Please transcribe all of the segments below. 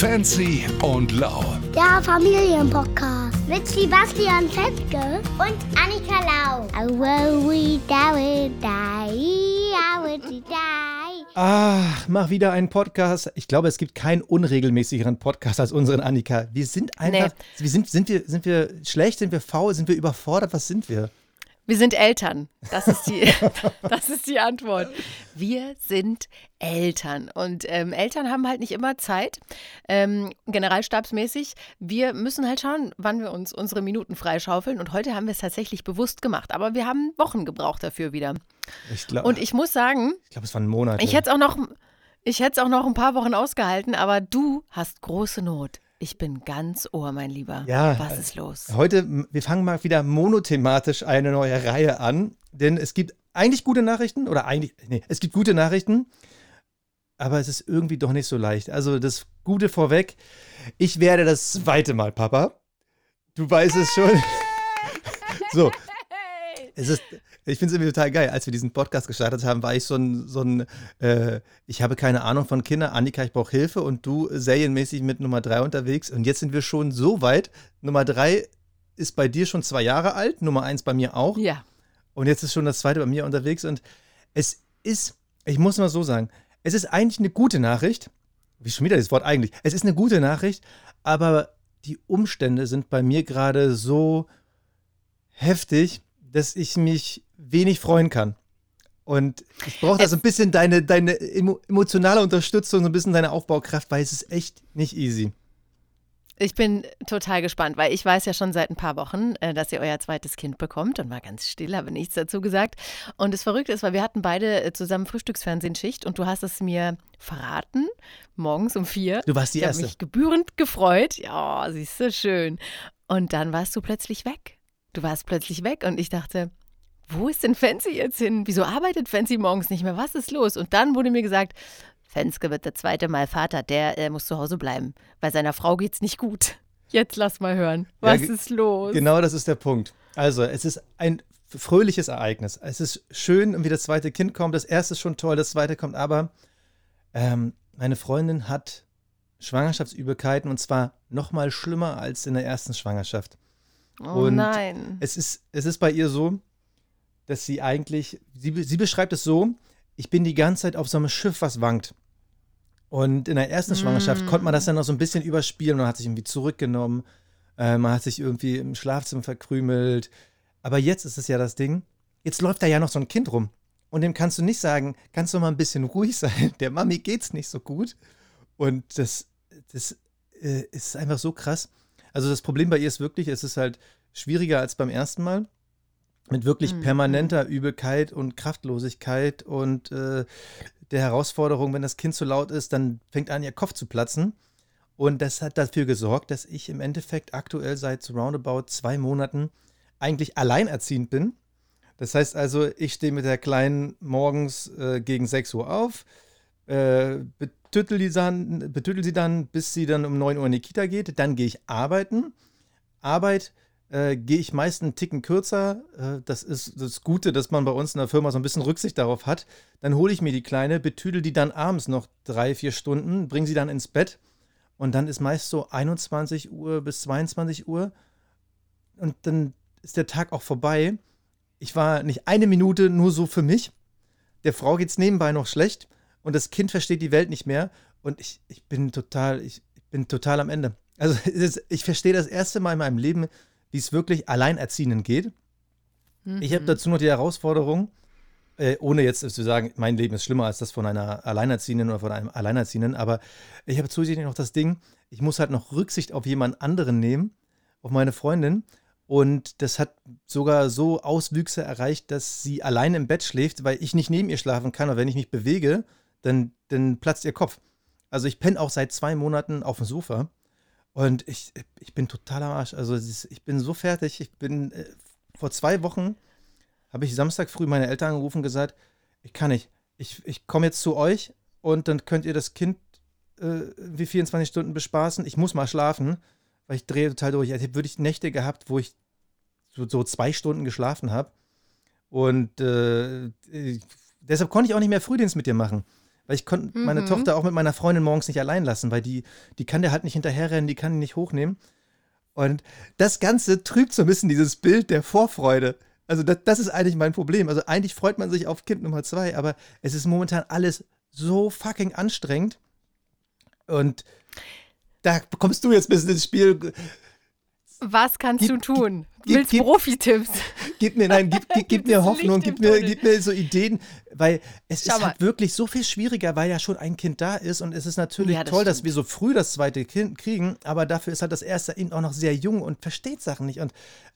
Fancy und Lau. Der Familienpodcast mit Sebastian Fenske und Annika Lau. Ach, mach wieder einen Podcast. Ich glaube, es gibt keinen unregelmäßigeren Podcast als unseren Annika. Wir sind einfach, nee. wir sind, sind, wir, sind wir schlecht, sind wir faul, sind wir überfordert, was sind wir? Wir sind Eltern. Das ist die, das ist die Antwort. Wir sind Eltern. Und ähm, Eltern haben halt nicht immer Zeit, ähm, generalstabsmäßig. Wir müssen halt schauen, wann wir uns unsere Minuten freischaufeln. Und heute haben wir es tatsächlich bewusst gemacht. Aber wir haben Wochen gebraucht dafür wieder. Ich glaub, Und ich muss sagen, ich glaube, es waren Monate. Ich hätte es auch noch. Ich hätte es auch noch ein paar Wochen ausgehalten, aber du hast große Not. Ich bin ganz ohr, mein Lieber. Ja. Was ist los? Heute, wir fangen mal wieder monothematisch eine neue Reihe an, denn es gibt eigentlich gute Nachrichten oder eigentlich, nee, es gibt gute Nachrichten, aber es ist irgendwie doch nicht so leicht. Also das Gute vorweg, ich werde das zweite Mal Papa. Du weißt es schon. so. Es ist, ich finde es irgendwie total geil. Als wir diesen Podcast gestartet haben, war ich so ein, so ein äh, ich habe keine Ahnung von Kindern, Annika, ich brauche Hilfe und du serienmäßig mit Nummer drei unterwegs. Und jetzt sind wir schon so weit. Nummer drei ist bei dir schon zwei Jahre alt, Nummer eins bei mir auch. Ja. Und jetzt ist schon das zweite bei mir unterwegs. Und es ist, ich muss mal so sagen, es ist eigentlich eine gute Nachricht. Wie schon wieder das Wort eigentlich. Es ist eine gute Nachricht, aber die Umstände sind bei mir gerade so heftig, dass ich mich wenig freuen kann. Und ich brauche da so ein bisschen deine, deine emotionale Unterstützung, so ein bisschen deine Aufbaukraft, weil es ist echt nicht easy. Ich bin total gespannt, weil ich weiß ja schon seit ein paar Wochen, äh, dass ihr euer zweites Kind bekommt und war ganz still, habe nichts dazu gesagt. Und das Verrückte ist, weil wir hatten beide äh, zusammen Frühstücksfernsehenschicht und du hast es mir verraten, morgens um vier. Du warst die ich Erste. Ich habe mich gebührend gefreut. Ja, siehst du, schön. Und dann warst du plötzlich weg. Du warst plötzlich weg und ich dachte, wo ist denn Fancy jetzt hin? Wieso arbeitet Fancy morgens nicht mehr? Was ist los? Und dann wurde mir gesagt, Fenske wird der zweite Mal Vater, der äh, muss zu Hause bleiben, weil seiner Frau geht's nicht gut. Jetzt lass mal hören. Was ja, ist los? Genau das ist der Punkt. Also, es ist ein fröhliches Ereignis. Es ist schön, wie das zweite Kind kommt. Das erste ist schon toll, das zweite kommt aber. Ähm, meine Freundin hat Schwangerschaftsübelkeiten und zwar noch mal schlimmer als in der ersten Schwangerschaft. Oh und nein. Es ist, es ist bei ihr so, dass sie eigentlich, sie, sie beschreibt es so, ich bin die ganze Zeit auf so einem Schiff, was wankt. Und in der ersten Schwangerschaft konnte man das dann noch so ein bisschen überspielen. Man hat sich irgendwie zurückgenommen, äh, man hat sich irgendwie im Schlafzimmer verkrümelt. Aber jetzt ist es ja das Ding, jetzt läuft da ja noch so ein Kind rum. Und dem kannst du nicht sagen, kannst du mal ein bisschen ruhig sein. Der Mami geht's nicht so gut. Und das, das äh, ist einfach so krass. Also das Problem bei ihr ist wirklich, es ist halt schwieriger als beim ersten Mal mit wirklich mhm. permanenter Übelkeit und Kraftlosigkeit und äh, der Herausforderung, wenn das Kind zu laut ist, dann fängt an, ihr Kopf zu platzen. Und das hat dafür gesorgt, dass ich im Endeffekt aktuell seit roundabout zwei Monaten eigentlich alleinerziehend bin. Das heißt also, ich stehe mit der Kleinen morgens äh, gegen 6 Uhr auf, äh, betüttel, die dann, betüttel sie dann, bis sie dann um 9 Uhr in die Kita geht. Dann gehe ich arbeiten. Arbeit äh, gehe ich meist einen Ticken kürzer. Äh, das ist das Gute, dass man bei uns in der Firma so ein bisschen Rücksicht darauf hat. Dann hole ich mir die Kleine, betüdel die dann abends noch drei, vier Stunden, bringe sie dann ins Bett. Und dann ist meist so 21 Uhr bis 22 Uhr. Und dann ist der Tag auch vorbei. Ich war nicht eine Minute nur so für mich. Der Frau geht es nebenbei noch schlecht und das Kind versteht die Welt nicht mehr. Und ich, ich bin total, ich, ich bin total am Ende. Also ich verstehe das erste Mal in meinem Leben, wie es wirklich Alleinerziehenden geht. Mhm. Ich habe dazu noch die Herausforderung, äh, ohne jetzt zu sagen, mein Leben ist schlimmer als das von einer Alleinerziehenden oder von einem Alleinerziehenden, aber ich habe zusätzlich noch das Ding, ich muss halt noch Rücksicht auf jemand anderen nehmen, auf meine Freundin. Und das hat sogar so Auswüchse erreicht, dass sie allein im Bett schläft, weil ich nicht neben ihr schlafen kann. Und wenn ich mich bewege, dann, dann platzt ihr Kopf. Also ich penne auch seit zwei Monaten auf dem Sofa. Und ich, ich bin total am Arsch. Also ich bin so fertig. Ich bin äh, vor zwei Wochen habe ich Samstag früh meine Eltern angerufen und gesagt, ich kann nicht. Ich, ich komme jetzt zu euch und dann könnt ihr das Kind äh, wie 24 Stunden bespaßen. Ich muss mal schlafen, weil ich drehe total durch. Also, ich habe wirklich Nächte gehabt, wo ich so, so zwei Stunden geschlafen habe. Und äh, deshalb konnte ich auch nicht mehr Frühdienst mit dir machen. Weil ich konnte meine Mhm. Tochter auch mit meiner Freundin morgens nicht allein lassen, weil die, die kann der halt nicht hinterherrennen, die kann die nicht hochnehmen. Und das Ganze trübt so ein bisschen dieses Bild der Vorfreude. Also das, das ist eigentlich mein Problem. Also eigentlich freut man sich auf Kind Nummer zwei, aber es ist momentan alles so fucking anstrengend. Und da kommst du jetzt ein bisschen ins Spiel. Was kannst Gib- du tun? gib- Willst gib- Profitipps? Gib mir, nein, gib, gib, mir Hoffnung, gib mir, gib mir so Ideen, weil es Schau ist halt mal. wirklich so viel schwieriger, weil ja schon ein Kind da ist und es ist natürlich Ja, das toll, dass stimmt. wir so früh das zweite Kind kriegen, aber dafür ist halt das erste eben auch noch sehr jung und versteht Sachen nicht und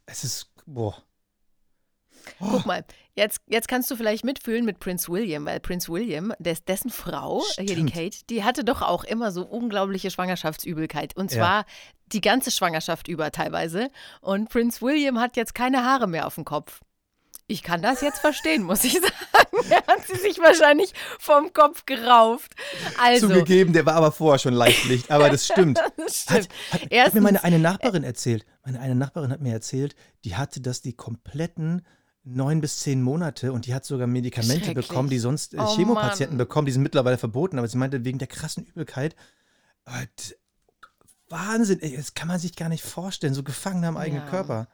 es ist, boah. Oh. Guck mal, jetzt, jetzt kannst du vielleicht mitfühlen mit Prince William, weil Prince William, des, dessen Frau, hier die Stimmt. Kate, die hatte doch auch immer so unglaubliche Schwangerschaftsübelkeit. Und Ja. Die ganze Schwangerschaft über teilweise. Und Prince William hat jetzt keine Haare mehr auf dem Kopf. Ich kann das jetzt verstehen, muss ich sagen. Er hat sie sich wahrscheinlich vom Kopf gerauft. Also, Zugegeben, der war aber vorher schon Leichtlicht, aber das stimmt. das Hat, stimmt. hat, hat mir Erstens- meine eine Nachbarin erzählt. Meine eine Nachbarin hat mir erzählt, die hatte das die kompletten neun bis zehn Monate und die hat sogar Medikamente bekommen, die sonst äh, Oh Chemopatienten Mann. bekommen. Die sind mittlerweile verboten, aber sie meinte, wegen der krassen Übelkeit. äh, Wahnsinn, ey, das kann man sich gar nicht vorstellen, so gefangen am eigenen Ja. Körper.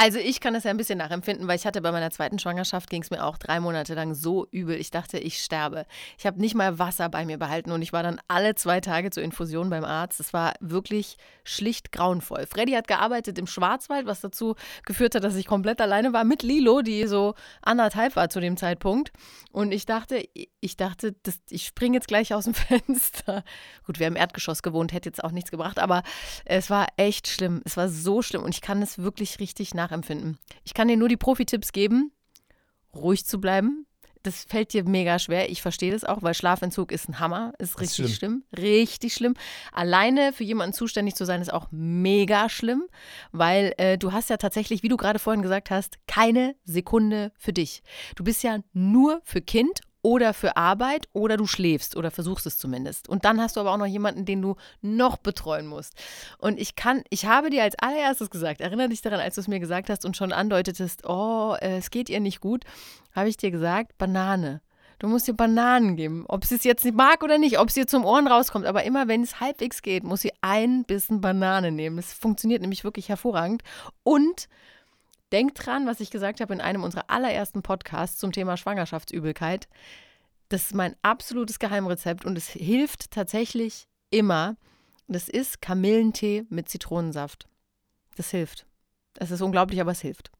Also ich kann das ja ein bisschen nachempfinden, weil ich hatte bei meiner zweiten Schwangerschaft, ging es mir auch drei Monate lang so übel. Ich dachte, ich sterbe. Ich habe nicht mal Wasser bei mir behalten und ich war dann alle zwei Tage zur Infusion beim Arzt. Es war wirklich schlicht grauenvoll. Freddy hat gearbeitet im Schwarzwald, was dazu geführt hat, dass ich komplett alleine war mit Lilo, die so anderthalb war zu dem Zeitpunkt. Und ich dachte, ich dachte, das, ich springe jetzt gleich aus dem Fenster. Gut, wir haben im Erdgeschoss gewohnt, hätte jetzt auch nichts gebracht, aber es war echt schlimm. Es war so schlimm und ich kann es wirklich richtig nachempfinden. Ich kann dir nur die Profi-Tipps geben, ruhig zu bleiben. Das fällt dir mega schwer. Ich verstehe das auch, weil Schlafentzug ist ein Hammer. Ist ist richtig schlimm. Richtig schlimm. Alleine für jemanden zuständig zu sein, ist auch mega schlimm, weil äh, du hast ja tatsächlich, wie du gerade vorhin gesagt hast, keine Sekunde für dich. Du bist ja nur für Kind oder für Arbeit oder du schläfst oder versuchst es zumindest. Und dann hast du aber auch noch jemanden, den du noch betreuen musst. Und ich kann, ich habe dir als allererstes gesagt, erinnere dich daran, als du es mir gesagt hast und schon andeutetest, oh, äh, es geht ihr nicht gut, habe ich dir gesagt, Banane. Du musst ihr Bananen geben. Ob sie es jetzt nicht mag oder nicht, ob sie zum Ohren rauskommt. Aber immer, wenn es halbwegs geht, muss sie ein bisschen Banane nehmen. Das funktioniert nämlich wirklich hervorragend. Und denk dran, was ich gesagt habe in einem unserer allerersten Podcasts zum Thema Schwangerschaftsübelkeit. Das ist mein absolutes Geheimrezept und es hilft tatsächlich immer. Das ist Kamillentee mit Zitronensaft. Das hilft. Das ist unglaublich, aber es hilft.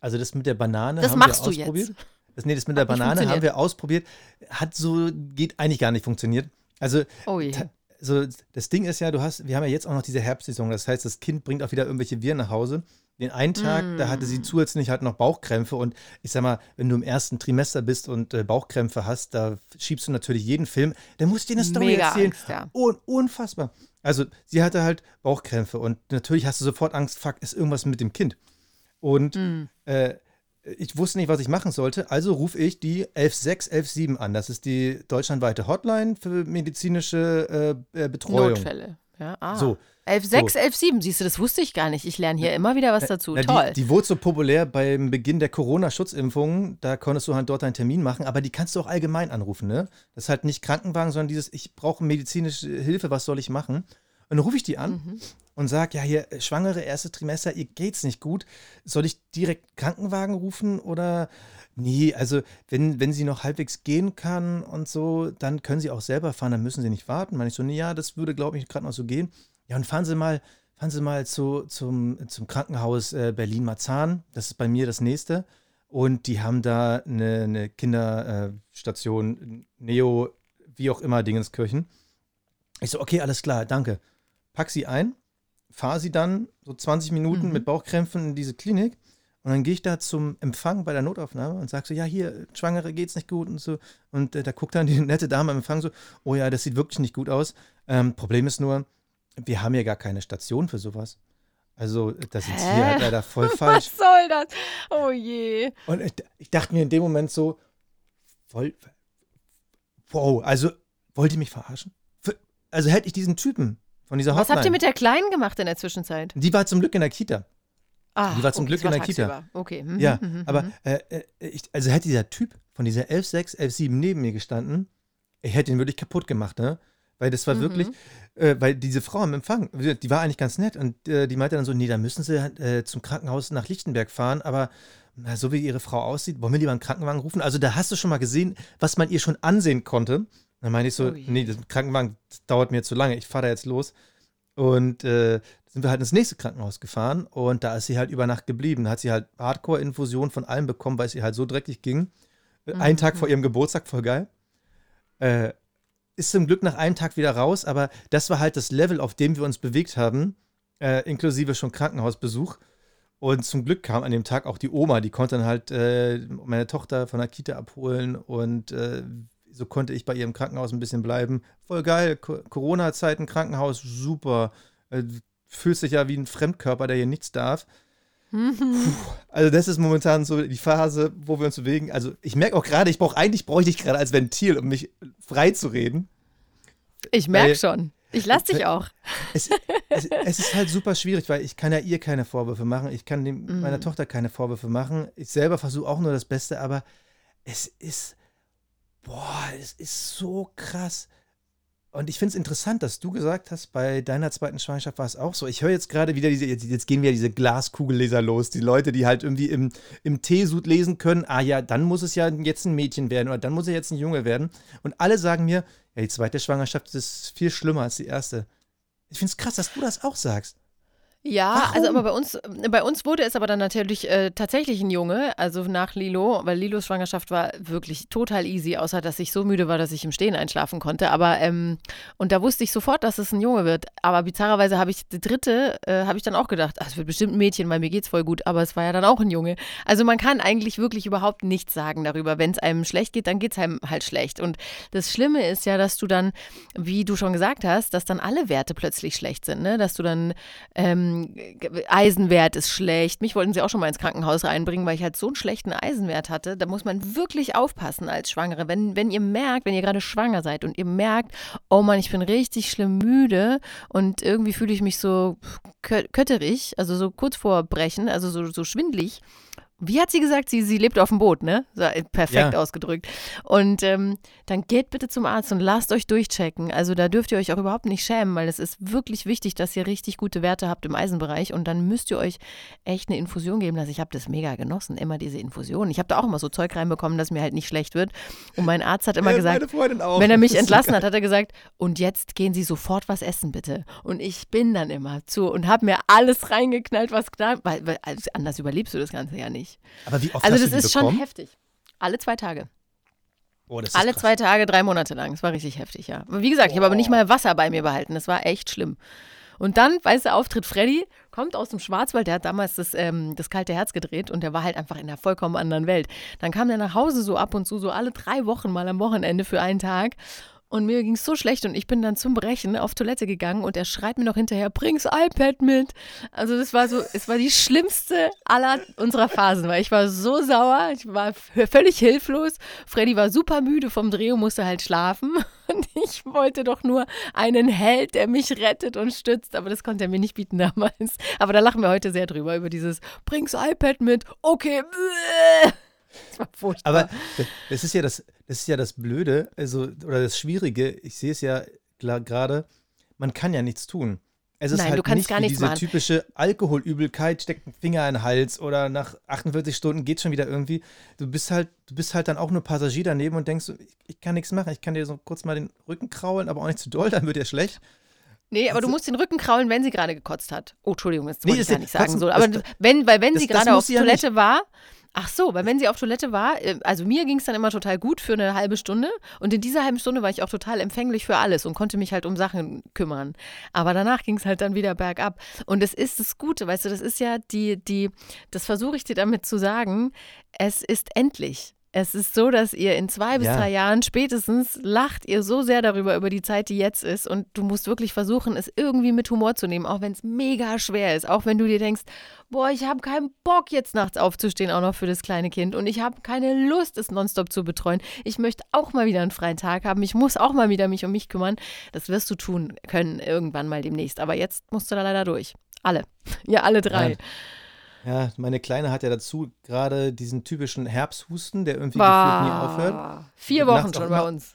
Also das mit der Banane Das haben machst wir du jetzt. ausprobiert. Das, nee, das mit der Hat nicht Banane haben wir ausprobiert. Hat so, geht eigentlich gar nicht funktioniert. Also Oh je. So das Ding ist ja, du hast, wir haben ja jetzt auch noch diese Herbstsaison. Das heißt, das Kind bringt auch wieder irgendwelche Viren nach Hause. Den einen Tag, da hatte Mm. sie zusätzlich halt noch Bauchkrämpfe und ich sag mal, wenn du im ersten Trimester bist und äh, Bauchkrämpfe hast, da schiebst du natürlich jeden Film. Dann musst du dir eine Story Mega erzählen. Angst, ja. Un unfassbar. Also sie hatte halt Bauchkrämpfe und natürlich hast du sofort Angst, fuck, ist irgendwas mit dem Kind. Und Hm. äh, ich wusste nicht, was ich machen sollte, also rufe ich die 11617 an. Das ist die deutschlandweite Hotline für medizinische äh, äh, Betreuung. Notfälle. Ja, ah. So. 11,6, 11,7, siehst du, das wusste ich gar nicht. Ich lerne hier immer wieder was dazu. Na, Toll. Die, die wurde so populär beim Beginn der Corona-Schutzimpfungen. Da konntest du halt dort einen Termin machen, aber die kannst du auch allgemein anrufen. Ne? Das ist halt nicht Krankenwagen, sondern dieses, ich brauche medizinische Hilfe, was soll ich machen? Und dann rufe ich die an Mhm. Und sage, ja, hier, äh, Schwangere, erste Trimester, ihr geht's nicht gut. Soll ich direkt Krankenwagen rufen oder? Nee, also wenn, wenn sie noch halbwegs gehen kann und so, dann können sie auch selber fahren, dann müssen sie nicht warten. Meine ich so, nee, ja, das würde, glaube ich, gerade noch so gehen. Ja, und fahren Sie mal, fahren Sie mal zu, zum, zum Krankenhaus äh, Berlin-Marzahn. Das ist bei mir das nächste. Und die haben da eine, eine Kinderstation, Neo, wie auch immer, Dingenskirchen. Ich so, okay, alles klar, danke. Pack sie ein, fahre sie dann so 20 Minuten Mhm. mit Bauchkrämpfen in diese Klinik. Und dann gehe ich da zum Empfang bei der Notaufnahme und sage so, ja, hier, Schwangere geht's nicht gut und so. Und äh, da guckt dann die nette Dame am Empfang so, oh ja, das sieht wirklich nicht gut aus. Ähm, Problem ist nur, wir haben ja gar keine Station für sowas. Also, das ist Hä? hier halt leider voll falsch. Was soll das? Oh je. Und ich, ich dachte mir in dem Moment so, voll, wow, also wollt ihr mich verarschen? Also hätte ich diesen Typen von dieser Was Hotline. habt ihr mit der Kleinen gemacht in der Zwischenzeit? die war zum Glück in der Kita. Ah, Die war zum Glück das in der Kita. tagsüber. Okay. mhm, Ja, mhm, aber mhm. äh, äh, ich, also hätte dieser Typ von dieser 11.6, 11.7 neben mir gestanden, ich hätte ihn wirklich kaputt gemacht, ne? Weil das war Mhm. wirklich, äh, weil diese Frau am Empfang, die war eigentlich ganz nett und äh, die meinte dann so, nee, da müssen sie äh, zum Krankenhaus nach Lichtenberg fahren, aber na, so wie ihre Frau aussieht, wollen wir lieber einen Krankenwagen rufen? Also da hast du schon mal gesehen, was man ihr schon ansehen konnte. Dann meine ich so, Oh nee, das Krankenwagen das dauert mir zu lange, ich fahre da jetzt los. Und äh, sind wir halt ins nächste Krankenhaus gefahren und da ist sie halt über Nacht geblieben. Da hat sie halt Hardcore-Infusion von allem bekommen, weil es ihr halt so dreckig ging. Äh, Einen Mhm. Tag vor ihrem Geburtstag, voll geil. Äh, ist zum Glück nach einem Tag wieder raus, aber das war halt das Level, auf dem wir uns bewegt haben, äh, inklusive schon Krankenhausbesuch. Und zum Glück kam an dem Tag auch die Oma, die konnte dann halt äh, meine Tochter von der Kita abholen und äh, so konnte ich bei ihr im Krankenhaus ein bisschen bleiben. Voll geil, Co Corona-Zeiten, Krankenhaus, super. Äh, fühlst dich ja wie ein Fremdkörper, der hier nichts darf. Also das ist momentan so die Phase, wo wir uns bewegen. Also ich merke auch gerade, ich brauche eigentlich brauche ich dich gerade als Ventil, um mich frei zu reden. Ich merke schon. Ich lasse dich auch. Es, es, es ist halt super schwierig, weil ich kann ja ihr keine Vorwürfe machen, ich kann dem, Mhm. meiner Tochter keine Vorwürfe machen. Ich selber versuche auch nur das Beste, aber es ist, boah, es ist so krass. Und ich finde es interessant, dass du gesagt hast, bei deiner zweiten Schwangerschaft war es auch so. Ich höre jetzt gerade wieder diese, jetzt, gehen wieder diese Glaskugelleser los. Die Leute, die halt irgendwie im, im Teesud lesen können, ah ja, dann muss es ja jetzt ein Mädchen werden oder dann muss er jetzt ein Junge werden. Und alle sagen mir, ja, die zweite Schwangerschaft ist viel schlimmer als die erste. Ich finde es krass, dass du das auch sagst. Ja, Warum? also aber bei uns, bei uns wurde es aber dann natürlich äh, tatsächlich ein Junge, also nach Lilo, weil Lilos Schwangerschaft war wirklich total easy, außer dass ich so müde war, dass ich im Stehen einschlafen konnte. Aber ähm, und da wusste ich sofort, dass es ein Junge wird. Aber bizarrerweise habe ich die dritte, äh, habe ich dann auch gedacht, ach, es wird bestimmt ein Mädchen, weil mir geht's voll gut. Aber es war ja dann auch ein Junge. Also man kann eigentlich wirklich überhaupt nichts sagen darüber. Wenn es einem schlecht geht, dann geht's einem halt schlecht. Und das Schlimme ist ja, dass du dann, wie du schon gesagt hast, dass dann alle Werte plötzlich schlecht sind, ne? Dass du dann ähm, Eisenwert ist schlecht. Mich wollten sie auch schon mal ins Krankenhaus reinbringen, weil ich halt so einen schlechten Eisenwert hatte. Da muss man wirklich aufpassen als Schwangere. Wenn, wenn ihr merkt, wenn ihr gerade schwanger seid und ihr merkt, oh Mann, ich bin richtig schlimm müde und irgendwie fühle ich mich so kö- kötterig, also so kurz vor Brechen, also so, so schwindlig. Wie hat sie gesagt? Sie, sie lebt auf dem Boot, ne? Äh, perfekt Ja. ausgedrückt. Und ähm, dann geht bitte zum Arzt und lasst euch durchchecken. Also da dürft ihr euch auch überhaupt nicht schämen, weil es ist wirklich wichtig, dass ihr richtig gute Werte habt im Eisenbereich. Und dann müsst ihr euch echt eine Infusion geben lassen. Ich habe das mega genossen, immer diese Infusion. Ich habe da auch immer so Zeug reinbekommen, dass mir halt nicht schlecht wird. Und mein Arzt hat immer Ja, gesagt, wenn er mich entlassen hat, hat er gesagt, und jetzt gehen Sie sofort was essen, bitte. Und ich bin dann immer zu und habe mir alles reingeknallt, was knallt, weil, weil anders überlebst du das Ganze ja nicht. Aber wie oft Also hast das du die ist schon bekommen? heftig. Alle zwei Tage. Oh, Alle krass. zwei Tage, drei Monate lang. Das war richtig heftig, ja. Wie gesagt, ich habe aber nicht mal Wasser bei mir behalten. Das war echt schlimm. Und dann, weißt du, Auftritt Freddy kommt aus dem Schwarzwald, der hat damals das, ähm, das kalte Herz gedreht und der war halt einfach in einer vollkommen anderen Welt. Dann kam der nach Hause so ab und zu, so alle drei Wochen mal am Wochenende für einen Tag. Und mir ging es so schlecht und ich bin dann zum Brechen auf Toilette gegangen und er schreit mir noch hinterher, bring's iPad mit. Also das war so, es war die schlimmste aller unserer Phasen, weil ich war so sauer, ich war völlig hilflos. Freddy war super müde vom Dreh und musste halt schlafen. Und ich wollte doch nur einen Held, der mich rettet und stützt. Aber das konnte er mir nicht bieten damals. Aber da lachen wir heute sehr drüber, über dieses, bring's iPad mit. Okay. bäh. Das war furchtbar. Aber das ist ja das, das ist ja das Blöde, also oder das Schwierige. Ich sehe es ja gerade. Man kann ja nichts tun. Es ist Nein, halt du kannst nicht gar nichts diese machen. typische Alkoholübelkeit, steckt ein Finger in den Hals oder nach 48 Stunden geht schon wieder irgendwie. Du bist halt, du bist halt dann auch nur Passagier daneben und denkst, ich, ich kann nichts machen. Ich kann dir so kurz mal den Rücken kraulen, aber auch nicht zu doll, dann wird dir schlecht. Nee, aber du Also- musst den Rücken kraulen, wenn sie gerade gekotzt hat. Oh, Entschuldigung, das Nee, wollte ich das- gar nicht sagen. So. Aber das- wenn, weil wenn das- sie gerade auf sie ja Toilette war, ach so, weil wenn sie auf Toilette war, äh, also mir ging es dann immer total gut für eine halbe Stunde und in dieser halben Stunde war ich auch total empfänglich für alles und konnte mich halt um Sachen kümmern. Aber danach ging es halt dann wieder bergab. Und es ist das Gute, weißt du, das ist ja die, die, das versuche ich dir damit zu sagen, es ist endlich. Es ist so, dass ihr in zwei bis Ja. drei Jahren spätestens lacht ihr so sehr darüber, über die Zeit, die jetzt ist. Und du musst wirklich versuchen, es irgendwie mit Humor zu nehmen, auch wenn es mega schwer ist. Auch wenn du dir denkst, boah, ich habe keinen Bock, jetzt nachts aufzustehen, auch noch für das kleine Kind. Und ich habe keine Lust, es nonstop zu betreuen. Ich möchte auch mal wieder einen freien Tag haben. Ich muss auch mal wieder mich um mich kümmern. Das wirst du tun können, irgendwann mal demnächst. Aber jetzt musst du da leider durch. Alle. Ja, alle drei. Ja. Ja, meine Kleine hat ja dazu gerade diesen typischen Herbsthusten, der irgendwie Bah. gefühlt nie aufhört. Vier Wochen schon bei uns.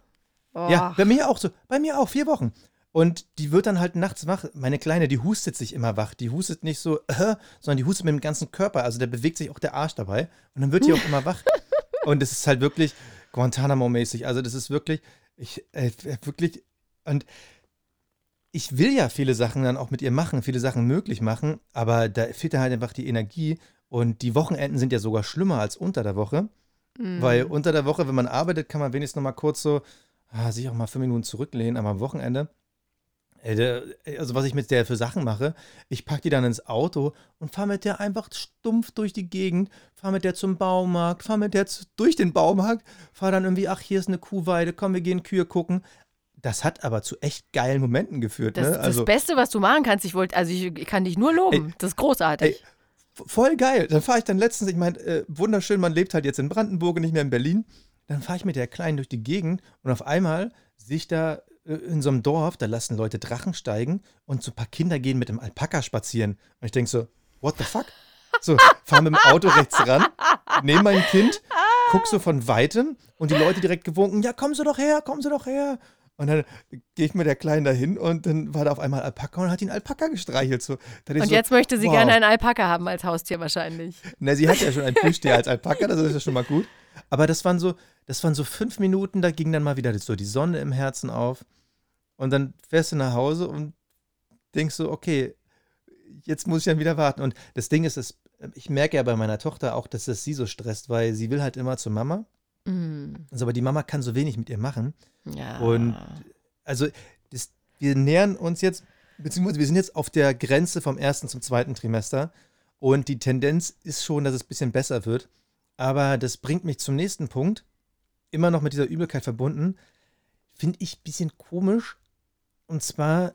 Oh. Ja, bei mir auch so. Bei mir auch, vier Wochen. Und die wird dann halt nachts wach. Meine Kleine, die hustet sich immer wach. Die hustet nicht so, äh, sondern die hustet mit dem ganzen Körper. Also da bewegt sich auch der Arsch dabei. Und dann wird die auch immer wach. Und es ist halt wirklich Guantanamo-mäßig. Also das ist wirklich, ich, äh, wirklich, und ich will ja viele Sachen dann auch mit ihr machen, viele Sachen möglich machen, aber da fehlt dann halt einfach die Energie. Und die Wochenenden sind ja sogar schlimmer als unter der Woche. Mhm. Weil unter der Woche, wenn man arbeitet, kann man wenigstens noch mal kurz so ah, sich auch mal fünf Minuten zurücklehnen, aber am Wochenende, ey, der, also was ich mit der für Sachen mache, ich packe die dann ins Auto und fahre mit der einfach stumpf durch die Gegend, fahre mit der zum Baumarkt, fahre mit der zu, durch den Baumarkt, fahre dann irgendwie, ach, hier ist eine Kuhweide, komm, wir gehen Kühe gucken. Das hat aber zu echt geilen Momenten geführt. Das, ne? Also, das Beste, was du machen kannst, ich wollte, also ich, ich kann dich nur loben. Ey, das ist großartig. ey, voll geil. Dann fahre ich dann letztens, ich meine, äh, wunderschön, man lebt halt jetzt in Brandenburg und nicht mehr in Berlin. Dann fahre ich mit der Kleinen durch die Gegend und auf einmal sehe ich da äh, in so einem Dorf, da lassen Leute Drachen steigen und so ein paar Kinder gehen mit dem Alpaka spazieren. Und ich denke so, what the fuck? So, fahr mit dem Auto rechts ran, nehme mein Kind, guck so von weitem und die Leute direkt gewunken, ja, kommen Sie doch her, kommen Sie doch her. Und dann gehe ich mit der Kleinen dahin und dann war da auf einmal Alpaka und hat ihn Alpaka gestreichelt. So, Und so, jetzt möchte sie wow. gerne einen Alpaka haben als Haustier wahrscheinlich. Na, sie hat ja schon ein Plüschtier als Alpaka, das ist ja schon mal gut. Aber das waren so, das waren so fünf Minuten, da ging dann mal wieder so die Sonne im Herzen auf. Und dann fährst du nach Hause und denkst so, okay, jetzt muss ich dann wieder warten. Und das Ding ist, ich merke ja bei meiner Tochter auch, dass das sie so stresst, weil sie will halt immer zur Mama. Also, aber die Mama kann so wenig mit ihr machen. ja. Und also das, wir nähern uns jetzt, beziehungsweise wir sind jetzt auf der Grenze vom ersten zum zweiten Trimester und die Tendenz ist schon, dass es ein bisschen besser wird. Aber das bringt mich zum nächsten Punkt, immer noch mit dieser Übelkeit verbunden, finde ich ein bisschen komisch. Und zwar,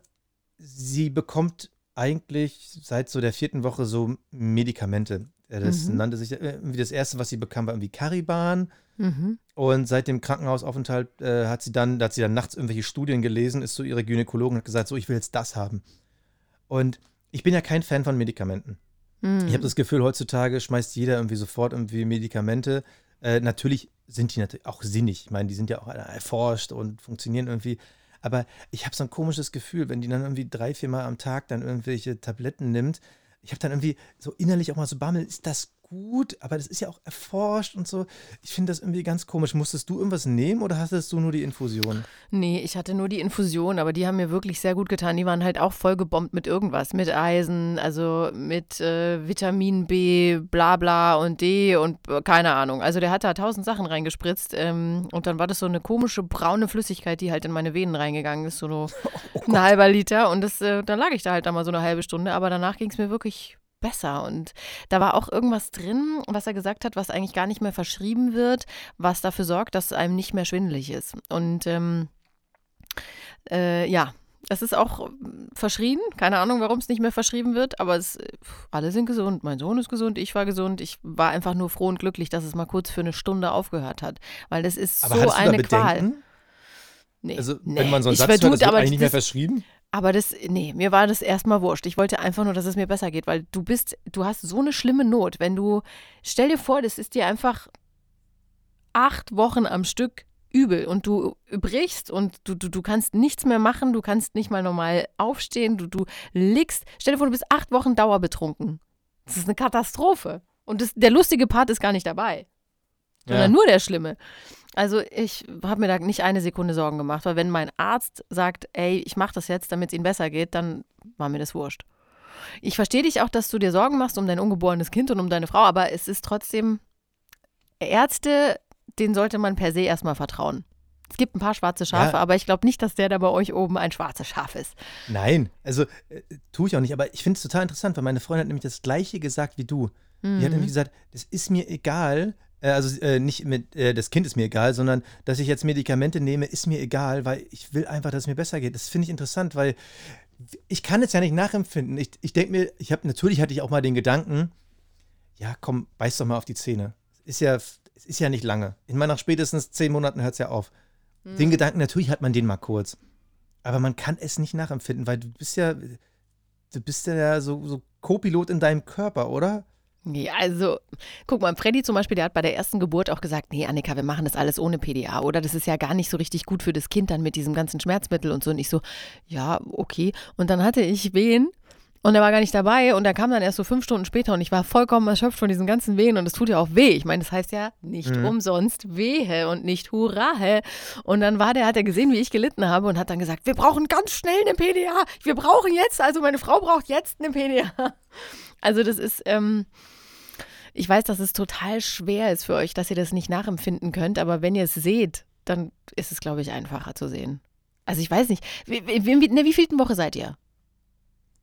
sie bekommt eigentlich seit so der vierten Woche so Medikamente. Ja, Das Mhm. nannte sich äh, irgendwie das erste, was sie bekam, war irgendwie Cariban. mhm. Und seit dem Krankenhausaufenthalt äh, hat sie dann, da hat sie dann nachts irgendwelche Studien gelesen, ist zu ihrer Gynäkologin und hat gesagt, so, ich will jetzt das haben. Und ich bin ja kein Fan von Medikamenten. Mm. Ich habe das Gefühl, heutzutage schmeißt jeder irgendwie sofort irgendwie Medikamente. Äh, natürlich sind die natürlich auch sinnig. Ich meine, die sind ja auch erforscht und funktionieren irgendwie. Aber ich habe so ein komisches Gefühl, wenn die dann irgendwie drei, vier Mal am Tag dann irgendwelche Tabletten nimmt. Ich habe dann irgendwie so innerlich auch mal so Bammel, ist das gut? Aber das ist ja auch erforscht und so. Ich finde das irgendwie ganz komisch. Musstest du irgendwas nehmen oder hattest du nur die Infusion? Nee, ich hatte nur die Infusion, aber die haben mir wirklich sehr gut getan. Die waren halt auch voll gebombt mit irgendwas, mit Eisen, also mit äh, Vitamin B, bla bla und D und äh, keine Ahnung. Also der hat da tausend Sachen reingespritzt ähm, und dann war das so eine komische braune Flüssigkeit, die halt in meine Venen reingegangen ist, so Oh ein halber Liter und das, äh, da lag ich da halt dann mal so eine halbe Stunde, aber danach ging es mir wirklich besser und da war auch irgendwas drin, was er gesagt hat, was eigentlich gar nicht mehr verschrieben wird, was dafür sorgt, dass einem nicht mehr schwindelig ist. Und ähm, äh, ja, es ist auch verschrien. Keine Ahnung, warum es nicht mehr verschrieben wird, aber es, alle sind gesund. Mein Sohn ist gesund, ich war gesund. Ich war einfach nur froh und glücklich, dass es mal kurz für eine Stunde aufgehört hat, weil das ist Aber so eine Qual. Nee, Also, nee. wenn man so einen ich Satz hört, das wird eigentlich nicht mehr verschrieben? Aber das, nee, mir war das erstmal wurscht. Ich wollte einfach nur, dass es mir besser geht, weil du bist, du hast so eine schlimme Not. Wenn du, stell dir vor, das ist dir einfach acht Wochen am Stück übel und du brichst und du, du, du kannst nichts mehr machen, du kannst nicht mal normal aufstehen, du, du liegst. Stell dir vor, du bist acht Wochen dauerbetrunken. Das ist eine Katastrophe. Und das, der lustige Part ist gar nicht dabei, sondern nur der schlimme. Also ich habe mir da nicht eine Sekunde Sorgen gemacht, weil wenn mein Arzt sagt, ey, ich mache das jetzt, damit es ihnen besser geht, dann war mir das wurscht. Ich verstehe dich auch, dass du dir Sorgen machst um dein ungeborenes Kind und um deine Frau, aber es ist trotzdem, Ärzte, denen sollte man per se erstmal vertrauen. Es gibt ein paar schwarze Schafe, Ja. aber ich glaube nicht, dass der da bei euch oben ein schwarzes Schaf ist. Nein, also äh, tue ich auch nicht. Aber ich finde es total interessant, weil meine Freundin hat nämlich das Gleiche gesagt wie du. Die Mhm. hat nämlich gesagt, das ist mir egal. Äh, Also äh, nicht mit, äh, das Kind ist mir egal, sondern dass ich jetzt Medikamente nehme, ist mir egal, weil ich will einfach, dass es mir besser geht. Das finde ich interessant, weil ich kann es ja nicht nachempfinden. Ich, ich denke mir, ich habe natürlich hatte ich auch mal den Gedanken, ja, komm, beiß doch mal auf die Zähne. Ist ja, es ist ja nicht lange. Ich meine, nach spätestens zehn Monaten hört es ja auf. Den Gedanken, natürlich hat man den mal kurz. Aber man kann es nicht nachempfinden, weil du bist ja, du bist ja so, so Co-Pilot in deinem Körper, oder? Nee, also, guck mal, Freddy zum Beispiel, der hat bei der ersten Geburt auch gesagt, nee, Annika, wir machen das alles ohne PDA, oder? Das ist ja gar nicht so richtig gut für das Kind dann mit diesem ganzen Schmerzmittel und so. Und ich so, ja, okay. Und dann hatte ich Wehen und er war gar nicht dabei und er kam dann erst so fünf Stunden später und ich war vollkommen erschöpft von diesen ganzen Wehen und es tut ja auch weh. Ich meine, das heißt ja nicht Mhm. umsonst Wehe und nicht Hurrahe. Und dann war der, hat er gesehen, wie ich gelitten habe und hat dann gesagt, wir brauchen ganz schnell eine PDA. Wir brauchen jetzt, also meine Frau braucht jetzt eine PDA. Also das ist, ähm, ich weiß, dass es total schwer ist für euch, dass ihr das nicht nachempfinden könnt, aber wenn ihr es seht, dann ist es, glaube ich, einfacher zu sehen. Also ich weiß nicht, wie, wie, wie, ne, wie vielten Woche seid ihr?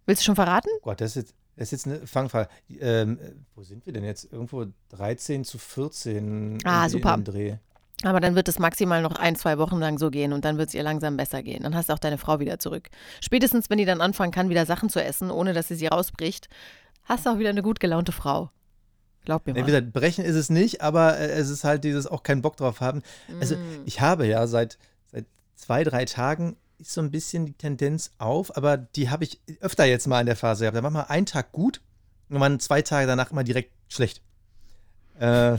Willst du schon verraten? Oh Gott, das ist jetzt, das ist jetzt eine Fangfrage. Ähm, äh, wo sind wir denn jetzt? Irgendwo 13 zu 14 Ah, super. Dreh. Aber dann wird es maximal noch ein, zwei Wochen lang so gehen und dann wird es ihr langsam besser gehen. Dann hast du auch deine Frau wieder zurück. Spätestens, wenn die dann anfangen kann, wieder Sachen zu essen, ohne dass sie sie rausbricht, hast du auch wieder eine gut gelaunte Frau. Glaub mir mal. wie gesagt, brechen ist es nicht, aber äh, es ist halt dieses auch keinen Bock drauf haben. Also Mm. ich habe ja seit, seit zwei, drei Tagen ist so ein bisschen die Tendenz auf, aber die habe ich öfter jetzt mal in der Phase gehabt. Da war mal einen Tag gut und dann zwei Tage danach immer direkt schlecht. Äh,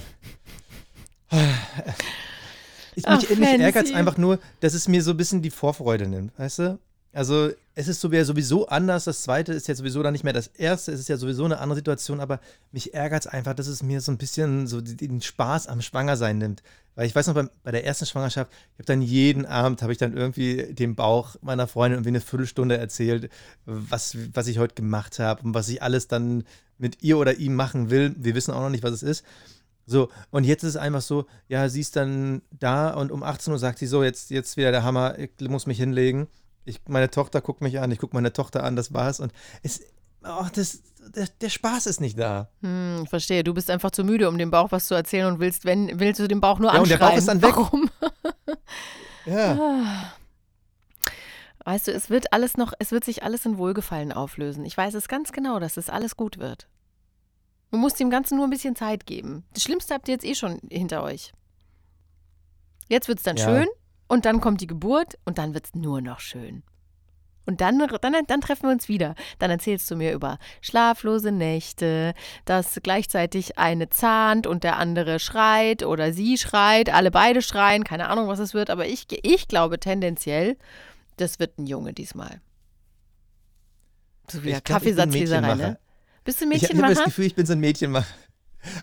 ich, Ach, mich mich ärgert es einfach nur, dass es mir so ein bisschen die Vorfreude nimmt, weißt du? Also es ist so ja sowieso anders. Das zweite ist jetzt sowieso dann nicht mehr das erste. Es ist ja sowieso eine andere Situation, aber mich ärgert es einfach, dass es mir so ein bisschen so den Spaß am Schwangersein nimmt. Weil ich weiß noch, bei, bei der ersten Schwangerschaft, ich habe dann jeden Abend, habe ich dann irgendwie dem Bauch meiner Freundin irgendwie eine Viertelstunde erzählt, was, was ich heute gemacht habe und was ich alles dann mit ihr oder ihm machen will. Wir wissen auch noch nicht, was es ist. So, und jetzt ist es einfach so, ja, sie ist dann da und um 18 Uhr sagt sie so, jetzt, jetzt wieder der Hammer, ich muss mich hinlegen. Ich, meine Tochter guckt mich an, ich gucke meine Tochter an, das war's. Und es, oh, das, der, der Spaß ist nicht da. Hm, ich verstehe. Du bist einfach zu müde, um dem Bauch was zu erzählen und willst, wenn, willst du den Bauch nur Ja, und der anschreien. Bauch ist dann weg. Warum? Ja. Weißt du, es wird alles noch, es wird sich alles in Wohlgefallen auflösen. Ich weiß es ganz genau, dass es alles gut wird. Du musst dem Ganzen nur ein bisschen Zeit geben. Das Schlimmste habt ihr jetzt eh schon hinter euch. Jetzt wird es dann Ja. schön und dann kommt die Geburt und dann wird es nur noch schön. Und dann, dann, dann treffen wir uns wieder. Dann erzählst du mir über schlaflose Nächte, dass gleichzeitig eine zahnt und der andere schreit oder sie schreit, alle beide schreien, keine Ahnung, was es wird, aber ich, ich glaube tendenziell, das wird ein Junge diesmal. So wieder ich bin Kaffeesatzleserei, ne? Mädchenmacher. Bist du Ich, ich habe Mädchenmacher? das Gefühl, ich bin so ein Mädchenmacher.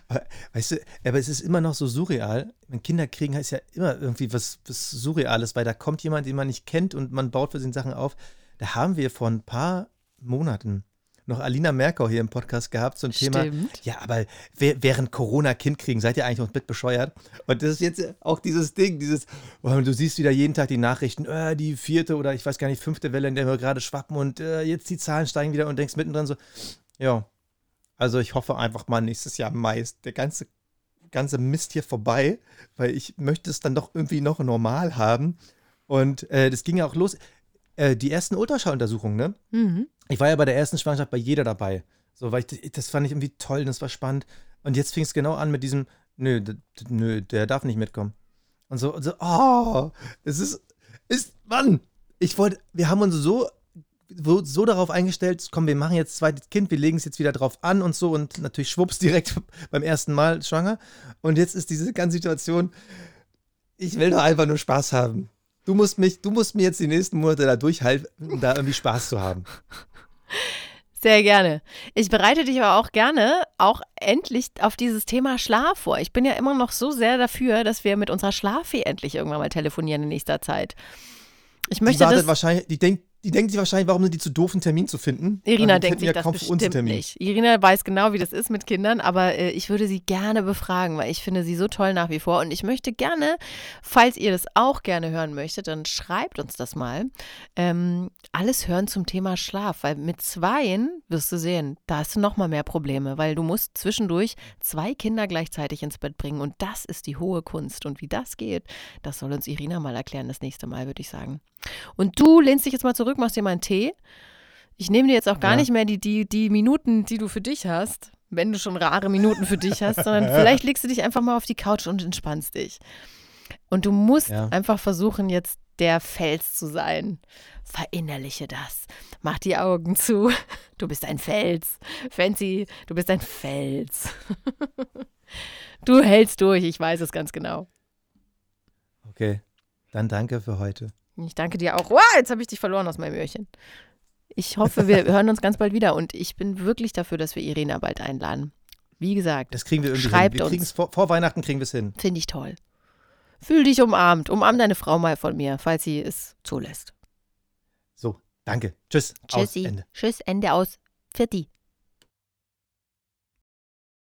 Aber, weißt du, aber es ist immer noch so surreal. Wenn Kinder kriegen, heißt ja immer irgendwie was, was Surreales, weil da kommt jemand, den man nicht kennt und man baut für sie Sachen auf. Da haben wir vor ein paar Monaten noch Alina Merkau hier im Podcast gehabt zum Thema. Stimmt. Ja, aber während Corona Kind kriegen, seid ihr eigentlich uns mit bescheuert? Und das ist jetzt auch dieses Ding, dieses, oh, du siehst wieder jeden Tag die Nachrichten, äh, die vierte oder ich weiß gar nicht, fünfte Welle, in der wir gerade schwappen und äh, jetzt die Zahlen steigen wieder und denkst mittendrin so, ja, also ich hoffe einfach mal nächstes Jahr im Mai ist der ganze, ganze Mist hier vorbei, weil ich möchte es dann doch irgendwie noch normal haben. Und äh, das ging ja auch los. Äh, die ersten Ultraschalluntersuchungen, ne? Mhm. Ich war ja bei der ersten Schwangerschaft bei jeder dabei. So, weil ich, das fand ich irgendwie toll und das war spannend. Und jetzt fing es genau an mit diesem, nö, nö, der darf nicht mitkommen. Und so, und so oh, es ist, ist, Mann, ich wollte, wir haben uns so, so, darauf eingestellt, komm, wir machen jetzt zweites Kind, wir legen es jetzt wieder drauf an und so und natürlich schwupps direkt beim ersten Mal schwanger. Und jetzt ist diese ganze Situation, ich will doch einfach nur Spaß haben. Du musst mich, du musst mir jetzt die nächsten Monate da durchhalten, um da irgendwie Spaß zu haben. Sehr gerne. Ich bereite dich aber auch gerne auch endlich auf dieses Thema Schlaf vor. Ich bin ja immer noch so sehr dafür, dass wir mit unserer Schlaffee endlich irgendwann mal telefonieren in nächster Zeit. Ich Die möchte wartet das. wahrscheinlich, die denkt, die denkt sich wahrscheinlich, warum sind die zu doof, einen Termin zu finden? Irina die denkt sich ja das bestimmt Termin. nicht. Irina weiß genau, wie das ist mit Kindern, aber äh, ich würde sie gerne befragen, weil ich finde sie so toll nach wie vor. Und ich möchte gerne, falls ihr das auch gerne hören möchtet, dann schreibt uns das mal. Ähm, alles hören zum Thema Schlaf, weil mit Zweien wirst du sehen, da hast du noch mal mehr Probleme, weil du musst zwischendurch zwei Kinder gleichzeitig ins Bett bringen und das ist die hohe Kunst. Und wie das geht, das soll uns Irina mal erklären das nächste Mal, würde ich sagen. Und du lehnst dich jetzt mal zurück, machst dir mal einen Tee. Ich nehme dir jetzt auch gar Ja. nicht mehr die, die, die Minuten, die du für dich hast, wenn du schon rare Minuten für dich hast, sondern vielleicht legst du dich einfach mal auf die Couch und entspannst dich. Und du musst Ja. einfach versuchen, jetzt der Fels zu sein. Verinnerliche das. Mach die Augen zu. Du bist ein Fels. Fancy, du bist ein Fels. Du hältst durch, ich weiß es ganz genau. Okay, dann danke für heute. Ich danke dir auch. Wow, jetzt habe ich dich verloren aus meinem Öhrchen. Ich hoffe, wir hören uns ganz bald wieder und ich bin wirklich dafür, dass wir Irina bald einladen. Wie gesagt, Das kriegen wir irgendwie Schreibt hin. Wir uns. vor, vor Weihnachten kriegen wir es hin. finde ich toll. Fühl dich umarmt. Umarm deine Frau mal von mir, falls sie es zulässt. So, danke. Tschüss. Aus, Tschüssi. Ende. Tschüss, Ende aus. Pfitti.